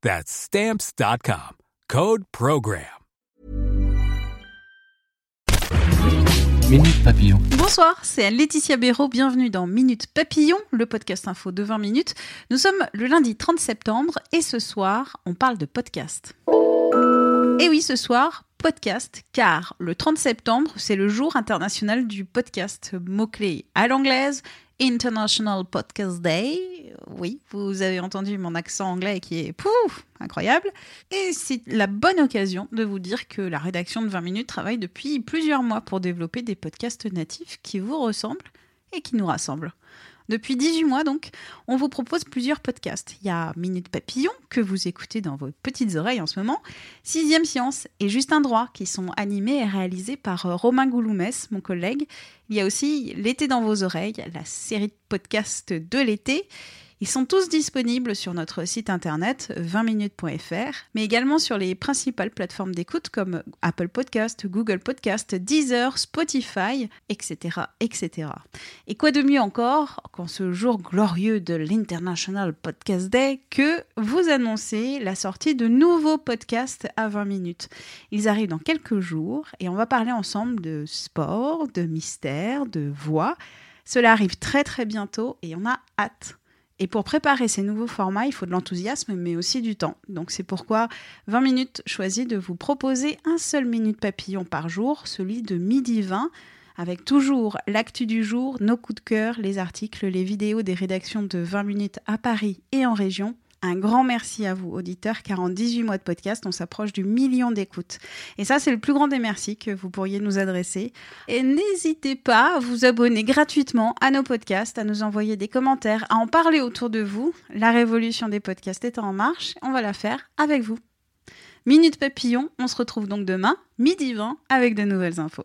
That's Stamps.com. Code PROGRAM. Minute Papillon. Bonsoir, c'est Laetitia Béraud. Bienvenue dans Minute Papillon, le podcast info de 20 minutes. Nous sommes le lundi 30 septembre et ce soir, on parle de podcast. Et oui, ce soir, podcast, car le 30 septembre, c'est le jour international du podcast, mot-clé à l'anglaise, International Podcast Day. Oui, vous avez entendu mon accent anglais qui est pouf, incroyable. Et c'est la bonne occasion de vous dire que la rédaction de 20 minutes travaille depuis plusieurs mois pour développer des podcasts natifs qui vous ressemblent et qui nous rassemblent. Depuis 18 mois, donc, on vous propose plusieurs podcasts. Il y a Minute Papillon, que vous écoutez dans vos petites oreilles en ce moment, Sixième Science et Justin Droit, qui sont animés et réalisés par euh, Romain Gouloumès, mon collègue. Il y a aussi L'été dans vos oreilles, la série de podcasts de l'été. Ils sont tous disponibles sur notre site internet 20minutes.fr, mais également sur les principales plateformes d'écoute comme Apple Podcast, Google Podcast, Deezer, Spotify, etc., etc. Et quoi de mieux encore qu'en ce jour glorieux de l'International Podcast Day que vous annoncez la sortie de nouveaux podcasts à 20 minutes. Ils arrivent dans quelques jours et on va parler ensemble de sport, de mystère, de voix. Cela arrive très très bientôt et on a hâte. Et pour préparer ces nouveaux formats, il faut de l'enthousiasme, mais aussi du temps. Donc c'est pourquoi 20 minutes choisit de vous proposer un seul minute papillon par jour, celui de midi 20, avec toujours l'actu du jour, nos coups de cœur, les articles, les vidéos des rédactions de 20 minutes à Paris et en région, un grand merci à vous, auditeurs, car en 18 mois de podcast, on s'approche du million d'écoutes. Et ça, c'est le plus grand des merci que vous pourriez nous adresser. Et n'hésitez pas à vous abonner gratuitement à nos podcasts, à nous envoyer des commentaires, à en parler autour de vous. La révolution des podcasts est en marche. On va la faire avec vous. Minute Papillon, on se retrouve donc demain, midi 20, avec de nouvelles infos.